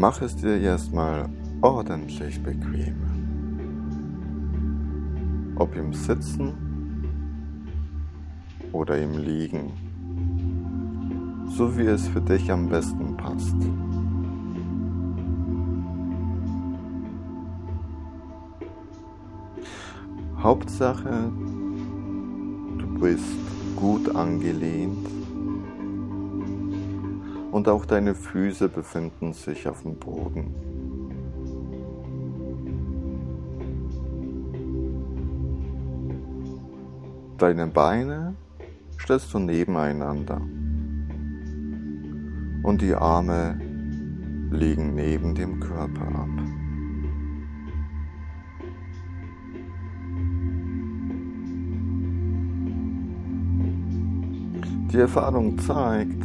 Mach es dir erstmal ordentlich bequem. Ob im Sitzen oder im Liegen, so wie es für dich am besten passt. Hauptsache, du bist gut angelehnt und auch deine Füße befinden sich auf dem Boden. Deine Beine stellst du nebeneinander und die Arme liegen neben dem Körper ab. Die Erfahrung zeigt,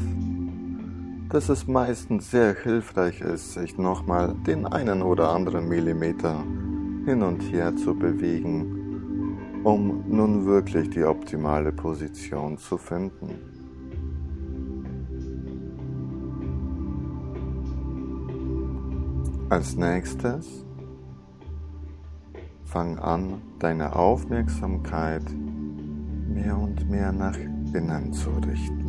dass es meistens sehr hilfreich ist, sich nochmal den einen oder anderen Millimeter hin und her zu bewegen, um nun wirklich die optimale Position zu finden. Als nächstes fang an, deine Aufmerksamkeit mehr und mehr nach innen zu richten.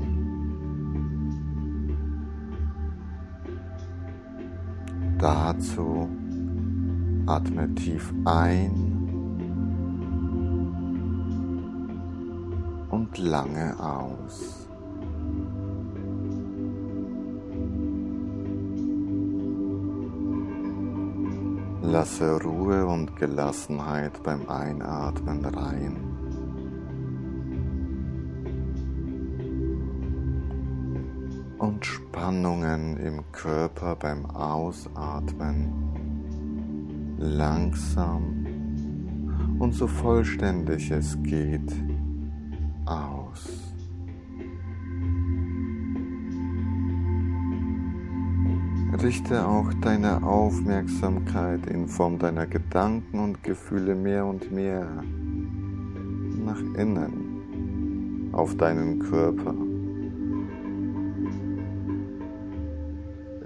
Dazu atme tief ein und lange aus. Lasse Ruhe und Gelassenheit beim Einatmen rein. Und Spannungen im Körper beim Ausatmen langsam und so vollständig es geht aus. Richte auch deine Aufmerksamkeit in Form deiner Gedanken und Gefühle mehr und mehr nach innen auf deinen Körper.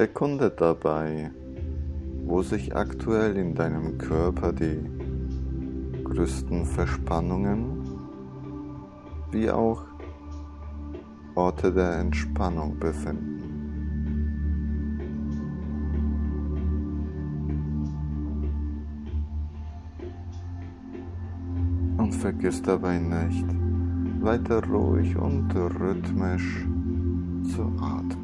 Erkunde dabei, wo sich aktuell in deinem Körper die größten Verspannungen wie auch Orte der Entspannung befinden. Und vergiss dabei nicht, weiter ruhig und rhythmisch zu atmen.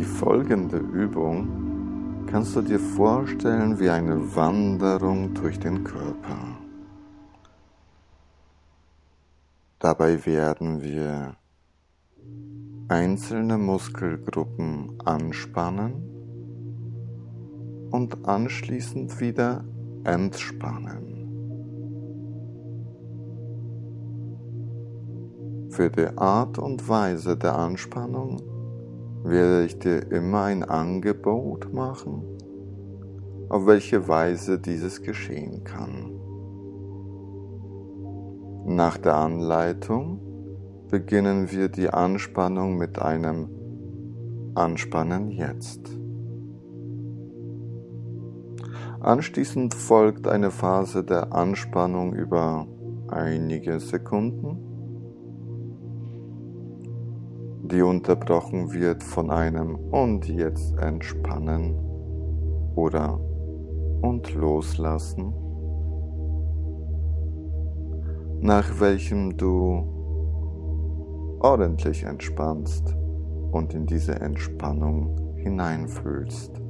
Die folgende Übung kannst du dir vorstellen wie eine Wanderung durch den Körper. Dabei werden wir einzelne Muskelgruppen anspannen und anschließend wieder entspannen. Für die Art und Weise der Anspannung werde ich dir immer ein Angebot machen, auf welche Weise dieses geschehen kann. Nach der Anleitung beginnen wir die Anspannung mit einem Anspannen jetzt. Anschließend folgt eine Phase der Anspannung über einige Sekunden die unterbrochen wird von einem und jetzt entspannen oder und loslassen, nach welchem du ordentlich entspannst und in diese Entspannung hineinfühlst.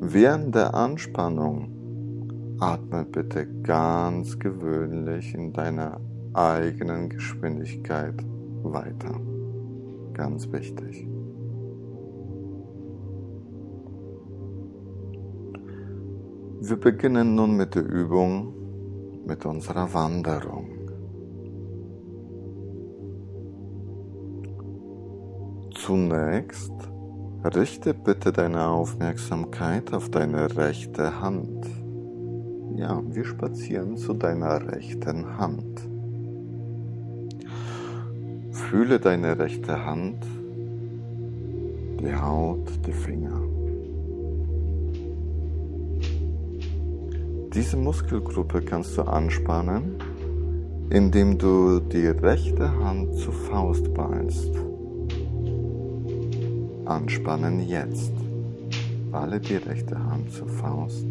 Während der Anspannung atme bitte ganz gewöhnlich in deiner eigenen Geschwindigkeit weiter. Ganz wichtig. Wir beginnen nun mit der Übung mit unserer Wanderung. Zunächst richte bitte deine Aufmerksamkeit auf deine rechte Hand. Ja, wir spazieren zu deiner rechten Hand. Fühle deine rechte Hand, die Haut, die Finger. Diese Muskelgruppe kannst du anspannen, indem du die rechte Hand zur Faust ballst. Anspannen jetzt. Balle die rechte Hand zur Faust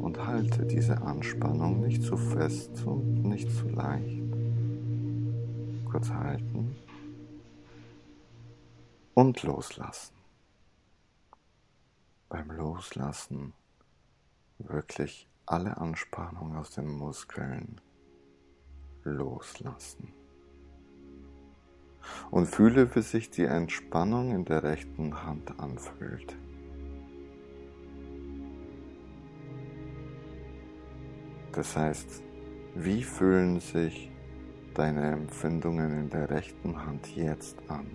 und halte diese Anspannung nicht zu fest und nicht zu leicht. Kurz halten und loslassen. Beim Loslassen wirklich alle Anspannung aus den Muskeln loslassen. Und fühle, wie sich die Entspannung in der rechten Hand anfühlt. Das heißt, wie fühlen sich deine Empfindungen in der rechten Hand jetzt an?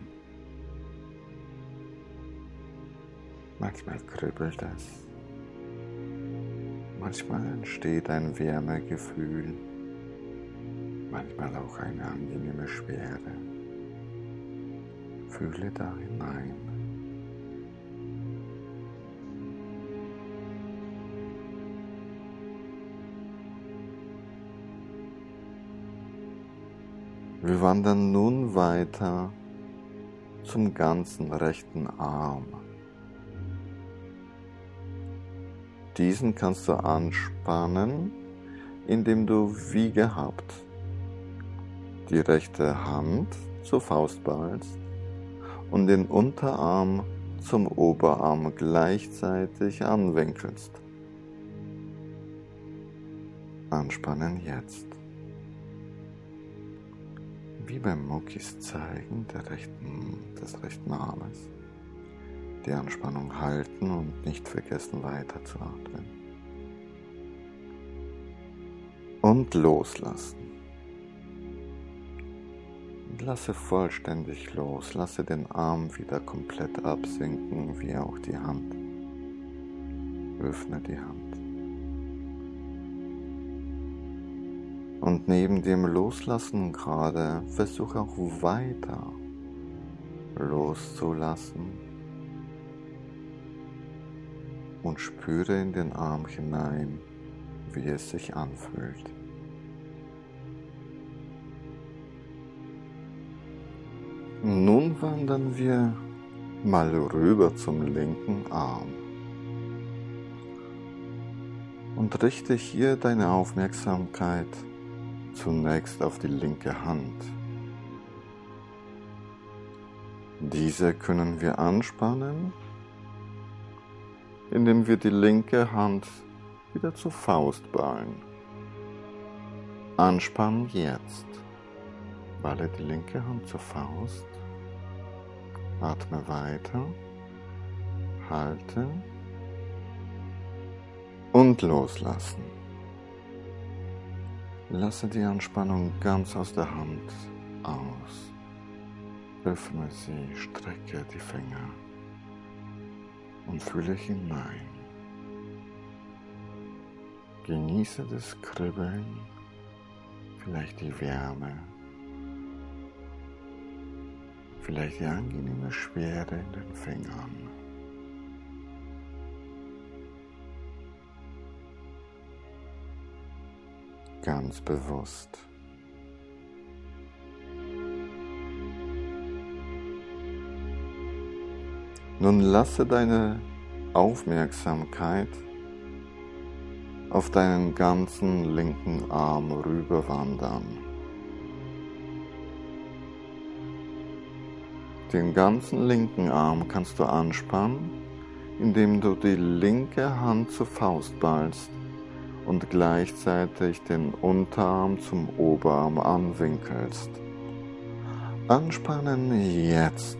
Manchmal kribbelt es, manchmal entsteht ein Wärmegefühl, manchmal auch eine angenehme Schwere. Fühle da hinein. Wir wandern nun weiter zum ganzen rechten Arm. Diesen kannst du anspannen, indem du wie gehabt die rechte Hand zur Faust ballst und den Unterarm zum Oberarm gleichzeitig anwinkelst. Anspannen jetzt wie beim Muckis zeigen der rechten, des rechten Armes. Die Anspannung halten und nicht vergessen weiter zu atmen. Und loslassen. Lasse vollständig los, lasse den Arm wieder komplett absinken, wie auch die Hand. Öffne die Hand. Und neben dem Loslassen gerade versuche auch weiter loszulassen und spüre in den Arm hinein, wie es sich anfühlt. Nun wandern wir mal rüber zum linken Arm und richte hier deine Aufmerksamkeit zunächst auf die linke Hand. Diese können wir anspannen, indem wir die linke Hand wieder zur Faust ballen. Anspannen jetzt. Balle die linke Hand zur Faust. Atme weiter. Halte. Und loslassen. Lasse die Anspannung ganz aus der Hand aus. Öffne sie, strecke die Finger und fühle hinein. Genieße das Kribbeln, vielleicht die Wärme, vielleicht die angenehme Schwere in den Fingern. Ganz bewusst. Nun lasse deine Aufmerksamkeit auf deinen ganzen linken Arm rüberwandern. Den ganzen linken Arm kannst du anspannen, indem du die linke Hand zur Faust ballst und gleichzeitig den Unterarm zum Oberarm anwinkelst. Anspannen jetzt.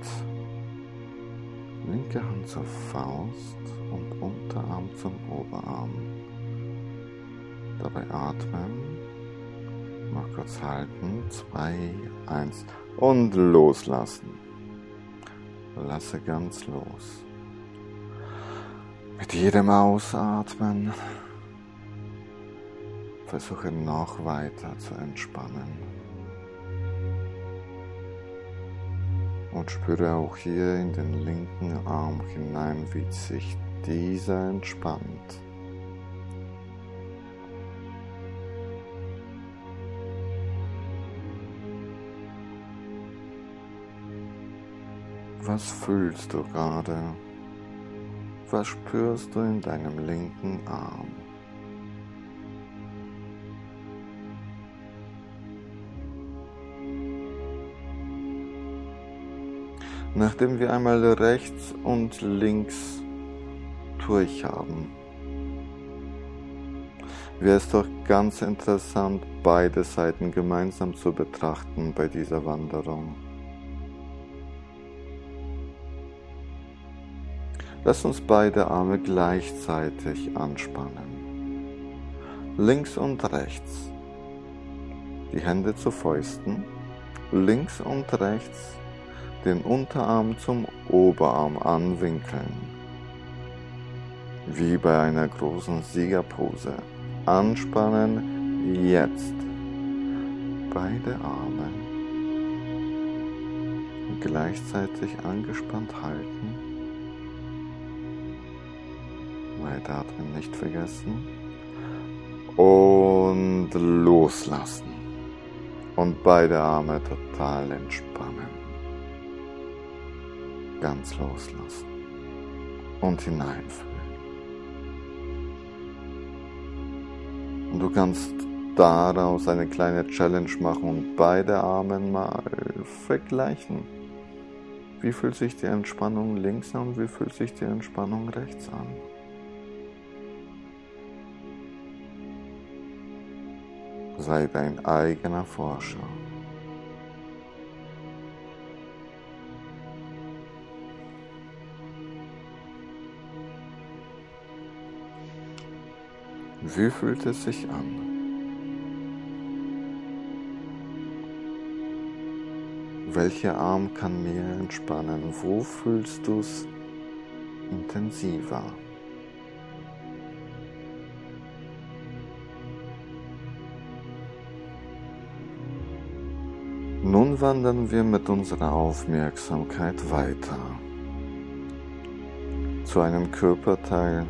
Linke Hand zur Faust und Unterarm zum Oberarm. Dabei atmen. Mal kurz halten. Zwei, eins und loslassen. Lasse ganz los. Mit jedem Ausatmen Versuche noch weiter zu entspannen. Und spüre auch hier in den linken Arm hinein, wie sich dieser entspannt. Was fühlst du gerade? Was spürst du in deinem linken Arm? Nachdem wir einmal rechts und links durch haben, wäre es doch ganz interessant, beide Seiten gemeinsam zu betrachten bei dieser Wanderung. Lass uns beide Arme gleichzeitig anspannen. Links und rechts. Die Hände zu Fäusten. Links und rechts den Unterarm zum Oberarm anwinkeln. Wie bei einer großen Siegerpose. Anspannen jetzt. Beide Arme gleichzeitig angespannt halten. Weiteratmen nicht vergessen. Und loslassen. Und beide Arme total entspannen. Ganz loslassen. Und hineinfühlen. Und du kannst daraus eine kleine Challenge machen und beide Arme mal vergleichen. Wie fühlt sich die Entspannung links an? Wie fühlt sich die Entspannung rechts an? sei dein eigener Forscher. Wie fühlt es sich an? Welcher Arm kann mehr entspannen? Wo fühlst du es intensiver? Nun wandern wir mit unserer Aufmerksamkeit weiter zu einem Körperteil,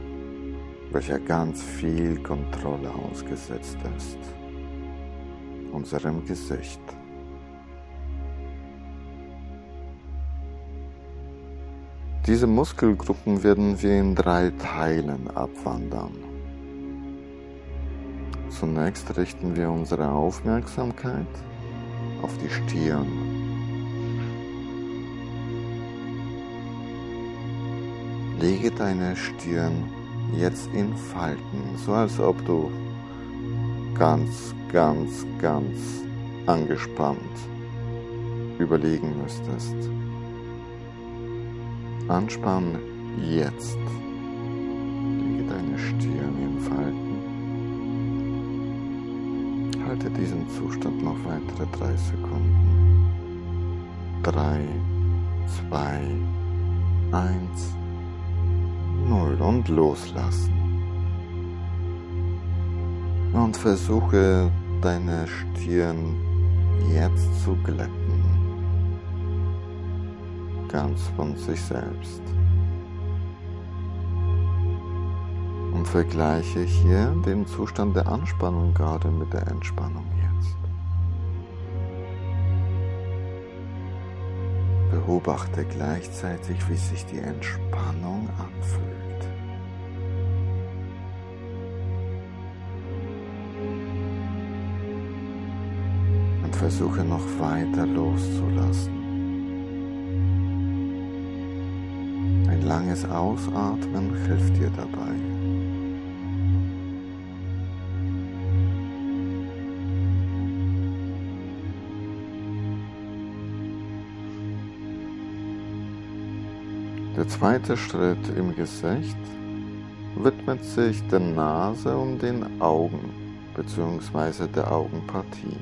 welcher ganz viel Kontrolle ausgesetzt ist, unserem Gesicht. Diese Muskelgruppen werden wir in drei Teilen abwandern. Zunächst richten wir unsere Aufmerksamkeit auf die Stirn. Lege deine Stirn jetzt in Falten, so als ob du ganz, ganz, ganz angespannt überlegen müsstest. Anspann jetzt. Lege deine Stirn in Falten. Halte diesen Zustand noch weitere drei Sekunden. Drei, zwei, eins, null und loslassen. Und versuche deine Stirn jetzt zu glätten. Ganz von sich selbst. und vergleiche hier den Zustand der Anspannung gerade mit der Entspannung jetzt. Beobachte gleichzeitig, wie sich die Entspannung anfühlt. Versuche noch weiter loszulassen. Ein langes Ausatmen hilft dir dabei. Der zweite Schritt im Gesicht widmet sich der Nase und den Augen bzw. der Augenpartie.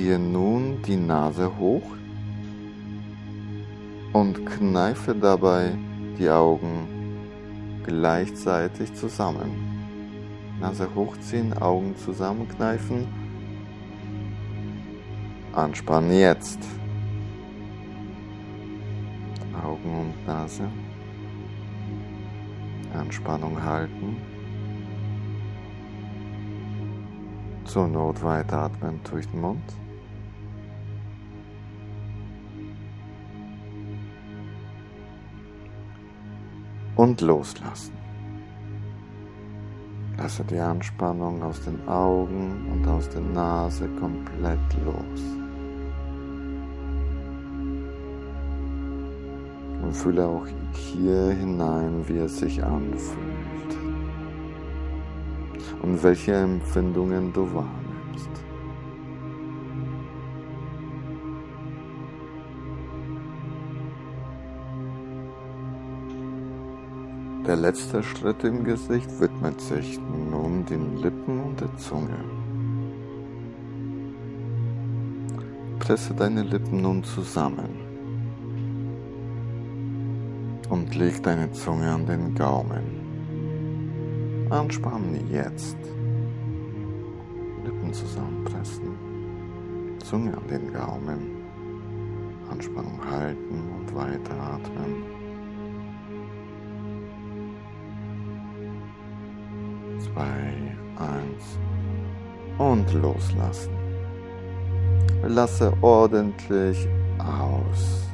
Ziehe nun die Nase hoch und kneife dabei die Augen gleichzeitig zusammen. Nase hochziehen, Augen zusammenkneifen Anspannen jetzt. Augen und Nase. Anspannung halten. Zur Not weiteratmen durch den Mund. Und loslassen. Lasse die Anspannung aus den Augen und aus der Nase komplett los. Und fühle auch hier hinein, wie es sich anfühlt und welche Empfindungen du wahrnimmst. Der letzte Schritt im Gesicht widmet sich nun den Lippen und der Zunge. Presse deine Lippen nun zusammen und leg deine Zunge an den Gaumen. Anspannen jetzt. Lippen zusammenpressen, Zunge an den Gaumen, Anspannung halten und weiteratmen. Zwei, eins und loslassen. Lasse ordentlich aus.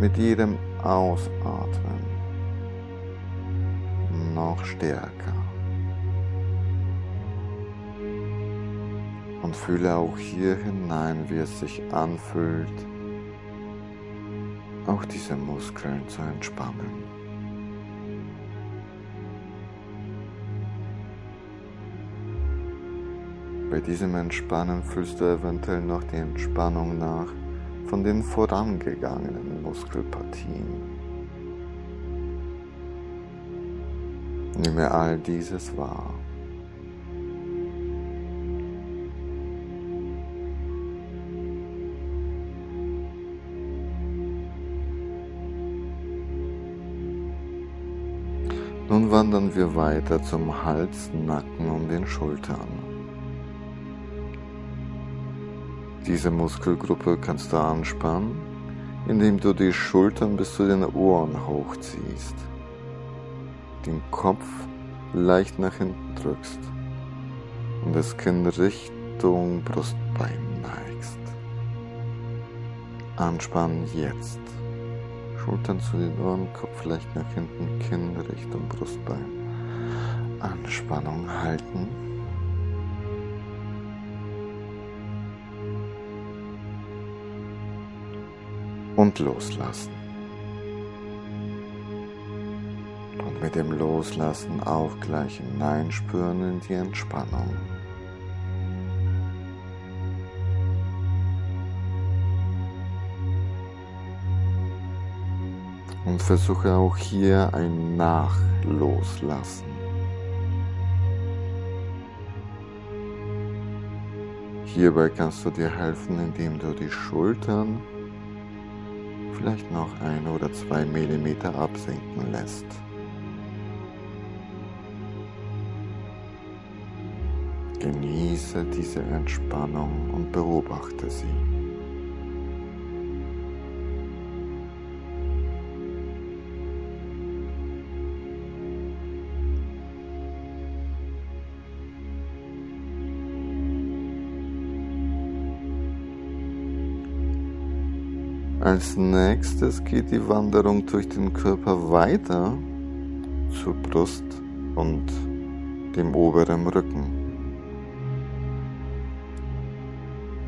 Mit jedem Ausatmen noch stärker. Und fühle auch hier hinein, wie es sich anfühlt, auch diese Muskeln zu entspannen. Bei diesem Entspannen fühlst du eventuell noch die Entspannung nach von den vorangegangenen Muskelpartien. Nehme all dieses wahr. Nun wandern wir weiter zum Hals, Nacken und den Schultern. Diese Muskelgruppe kannst du anspannen, indem du die Schultern bis zu den Ohren hochziehst, den Kopf leicht nach hinten drückst und das Kinn Richtung Brustbein neigst. Anspannen jetzt. Schultern zu den Ohren, Kopf leicht nach hinten, Kinn Richtung Brustbein. Anspannung halten. Und loslassen. Und mit dem Loslassen auch gleich hineinspüren in die Entspannung. Und versuche auch hier ein Nachloslassen. Hierbei kannst du dir helfen, indem du die Schultern vielleicht noch ein oder zwei Millimeter absinken lässt. Genieße diese Entspannung und beobachte sie. Als nächstes geht die Wanderung durch den Körper weiter zur Brust und dem oberen Rücken.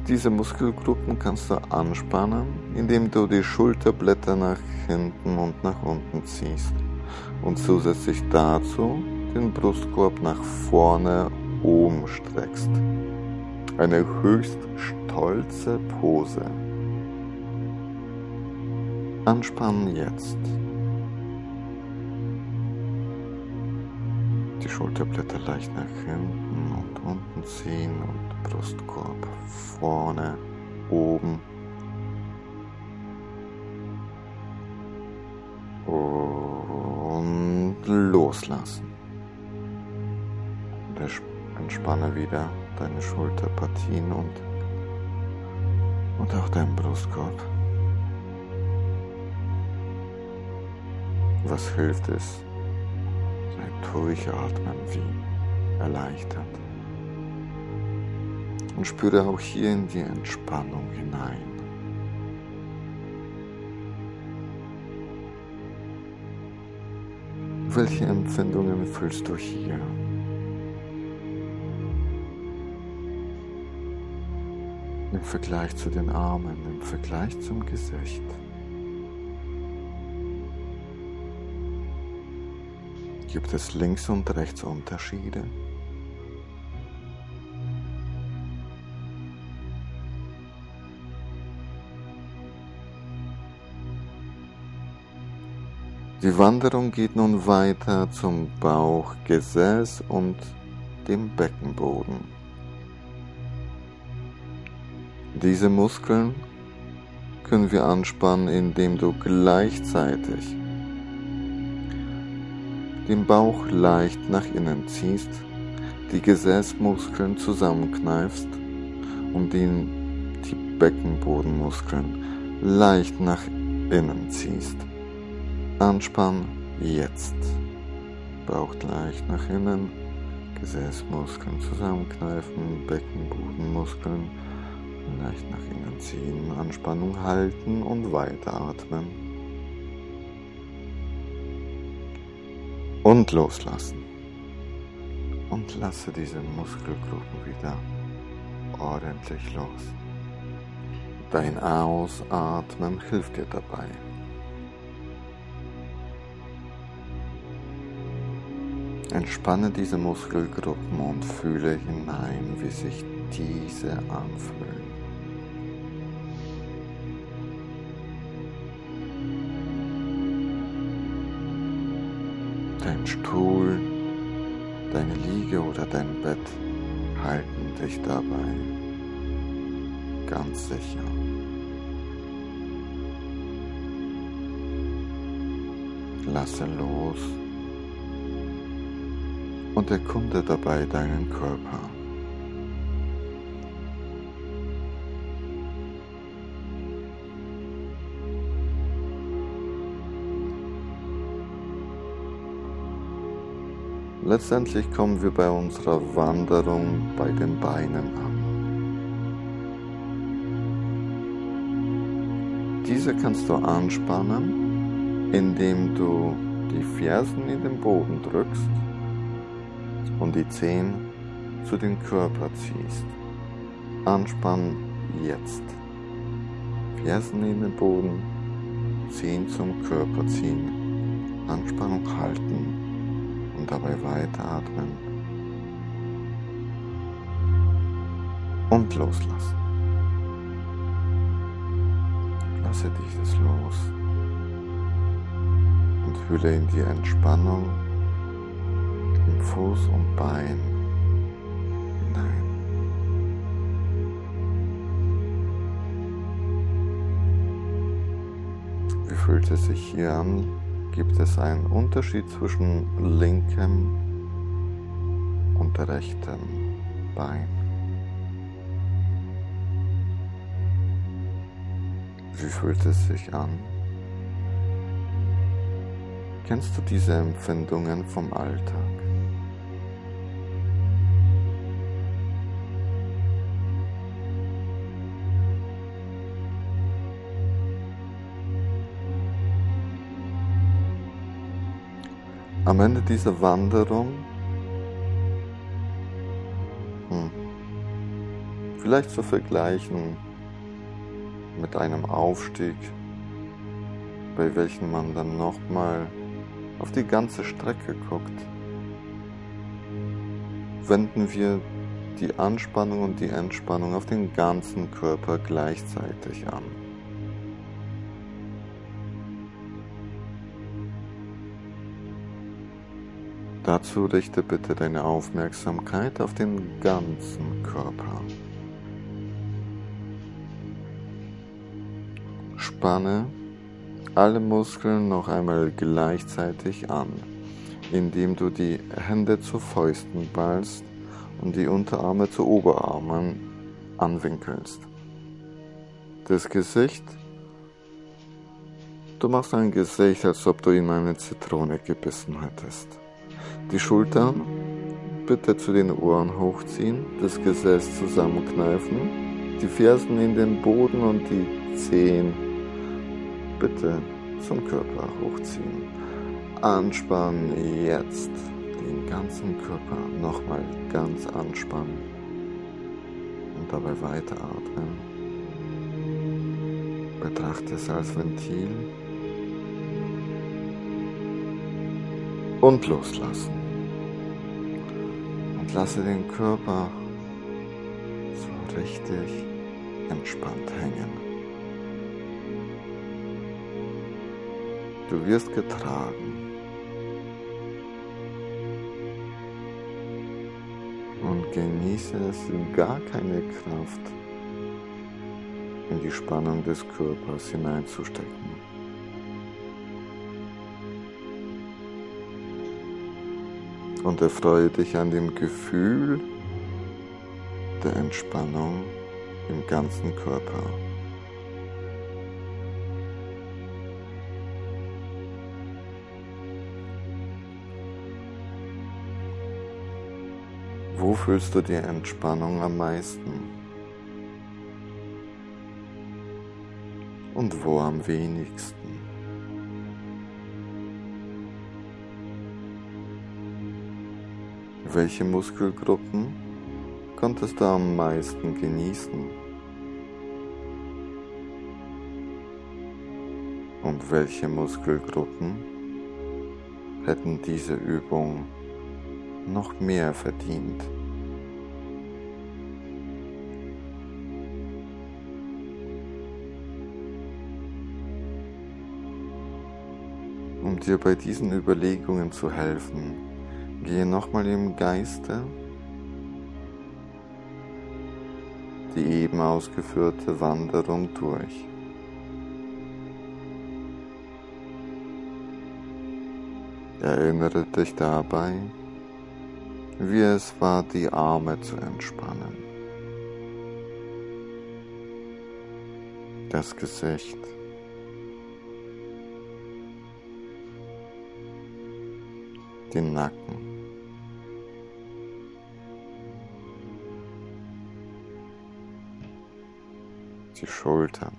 Diese Muskelgruppen kannst du anspannen, indem du die Schulterblätter nach hinten und nach unten ziehst und zusätzlich dazu den Brustkorb nach vorne oben streckst. Eine höchst stolze Pose. Anspannen jetzt. Die Schulterblätter leicht nach hinten und unten ziehen und Brustkorb vorne, oben. Und loslassen. Entspanne wieder deine Schulterpartien und und auch dein Brustkorb. Was hilft es? Ein Durchatmen wie erleichtert. Und spüre auch hier in die Entspannung hinein. Welche Empfindungen fühlst du hier? Im Vergleich zu den Armen, im Vergleich zum Gesicht. Gibt es links und rechts Unterschiede? Die Wanderung geht nun weiter zum Bauch, Gesäß und dem Beckenboden. Diese Muskeln können wir anspannen, indem du gleichzeitig den Bauch leicht nach innen ziehst, die Gesäßmuskeln zusammenkneifst und den, die Beckenbodenmuskeln leicht nach innen ziehst. Anspann jetzt. Bauch leicht nach innen, Gesäßmuskeln zusammenkneifen, Beckenbodenmuskeln leicht nach innen ziehen, Anspannung halten und weiteratmen. Und loslassen. Und lasse diese Muskelgruppen wieder ordentlich los. Dein Ausatmen hilft dir dabei. Entspanne diese Muskelgruppen und fühle hinein, wie sich diese anfühlen. Dein Bett halten dich dabei ganz sicher. Lasse los und erkunde dabei deinen Körper. Letztendlich kommen wir bei unserer Wanderung bei den Beinen an. Diese kannst du anspannen, indem du die Fersen in den Boden drückst und die Zehen zu den Körper ziehst. Anspann jetzt. Fersen in den Boden, Zehen zum Körper ziehen, Anspannung halten und dabei weiteratmen und loslassen. Lasse dieses los und fühle in die Entspannung Fuß und Bein hinein. Wie fühlt es sich hier an? Gibt es einen Unterschied zwischen linkem und rechtem Bein? Wie fühlt es sich an? Kennst du diese Empfindungen vom Alltag? Am Ende dieser Wanderung, hm, vielleicht zu vergleichen mit einem Aufstieg, bei welchem man dann nochmal auf die ganze Strecke guckt, wenden wir die Anspannung und die Entspannung auf den ganzen Körper gleichzeitig an. Dazu richte bitte deine Aufmerksamkeit auf den ganzen Körper. Spanne alle Muskeln noch einmal gleichzeitig an, indem du die Hände zu Fäusten ballst und die Unterarme zu Oberarmen anwinkelst. Das Gesicht. Du machst ein Gesicht, als ob du in eine Zitrone gebissen hättest. Die Schultern bitte zu den Ohren hochziehen, das Gesäß zusammenkneifen, die Fersen in den Boden und die Zehen bitte zum Körper hochziehen. Anspannen jetzt den ganzen Körper nochmal ganz anspannen und dabei weiteratmen. Betrachte es als Ventil und loslassen. Und lasse den Körper so richtig entspannt hängen. Du wirst getragen. Und genieße es, gar keine Kraft in die Spannung des Körpers hineinzustecken. Und erfreue dich an dem Gefühl der Entspannung im ganzen Körper. Wo fühlst du die Entspannung am meisten? Und wo am wenigsten? Welche Muskelgruppen konntest du am meisten genießen? Und welche Muskelgruppen hätten diese Übung noch mehr verdient. Um dir bei diesen Überlegungen zu helfen, gehe nochmal im Geiste die eben ausgeführte Wanderung durch. Erinnere dich dabei, wie es war, die Arme zu entspannen, das Gesicht, den Nacken. Die Schultern.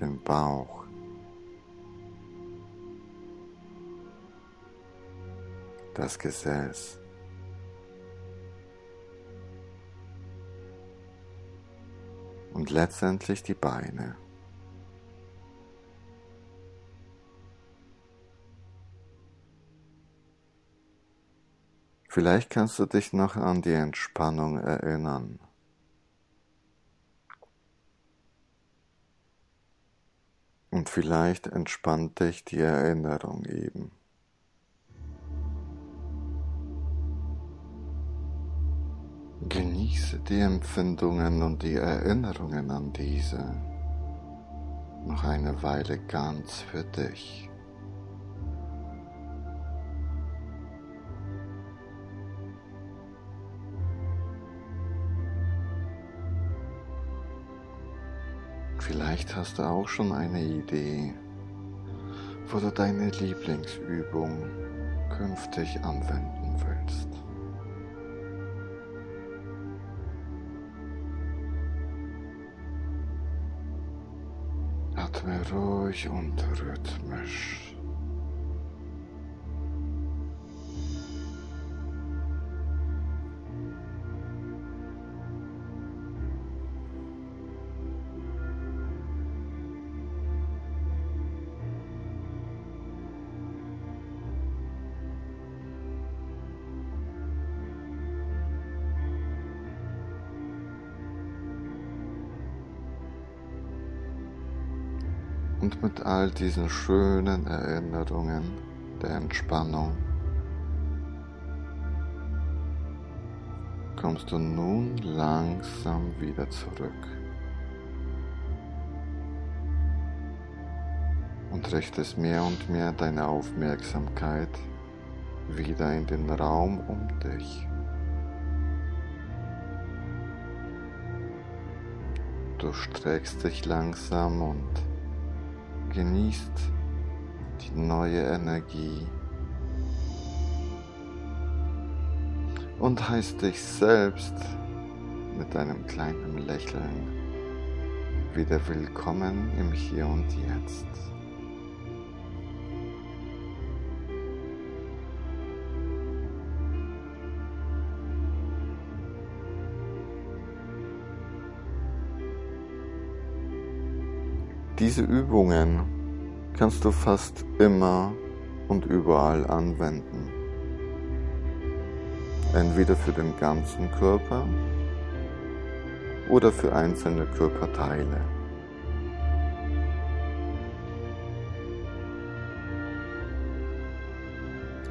Den Bauch. das Gesäß. Und letztendlich die Beine. Vielleicht kannst du dich noch an die Entspannung erinnern. Und vielleicht entspannt dich die Erinnerung eben. Genieße die Empfindungen und die Erinnerungen an diese noch eine Weile ganz für dich. Vielleicht hast du auch schon eine Idee, wo du deine Lieblingsübung künftig anwenden willst. Atme ruhig und rhythmisch. mit all diesen schönen Erinnerungen der Entspannung kommst du nun langsam wieder zurück und richtest mehr und mehr deine Aufmerksamkeit wieder in den Raum um dich. Du streckst dich langsam und genießt die neue Energie und heißt dich selbst mit einem kleinen Lächeln wieder willkommen im Hier und Jetzt. Diese Übungen kannst du fast immer und überall anwenden. Entweder für den ganzen Körper oder für einzelne Körperteile.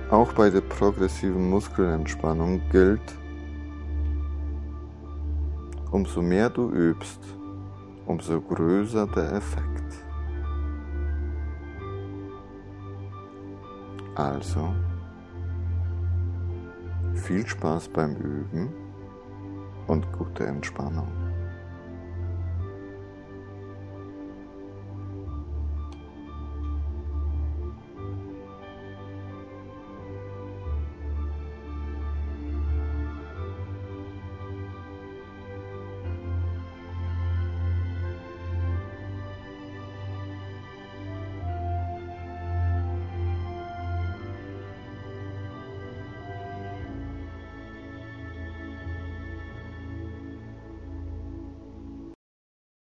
Auch bei der progressiven Muskelentspannung gilt, umso mehr du übst, umso größer der Effekt. Also, viel Spaß beim Üben und gute Entspannung.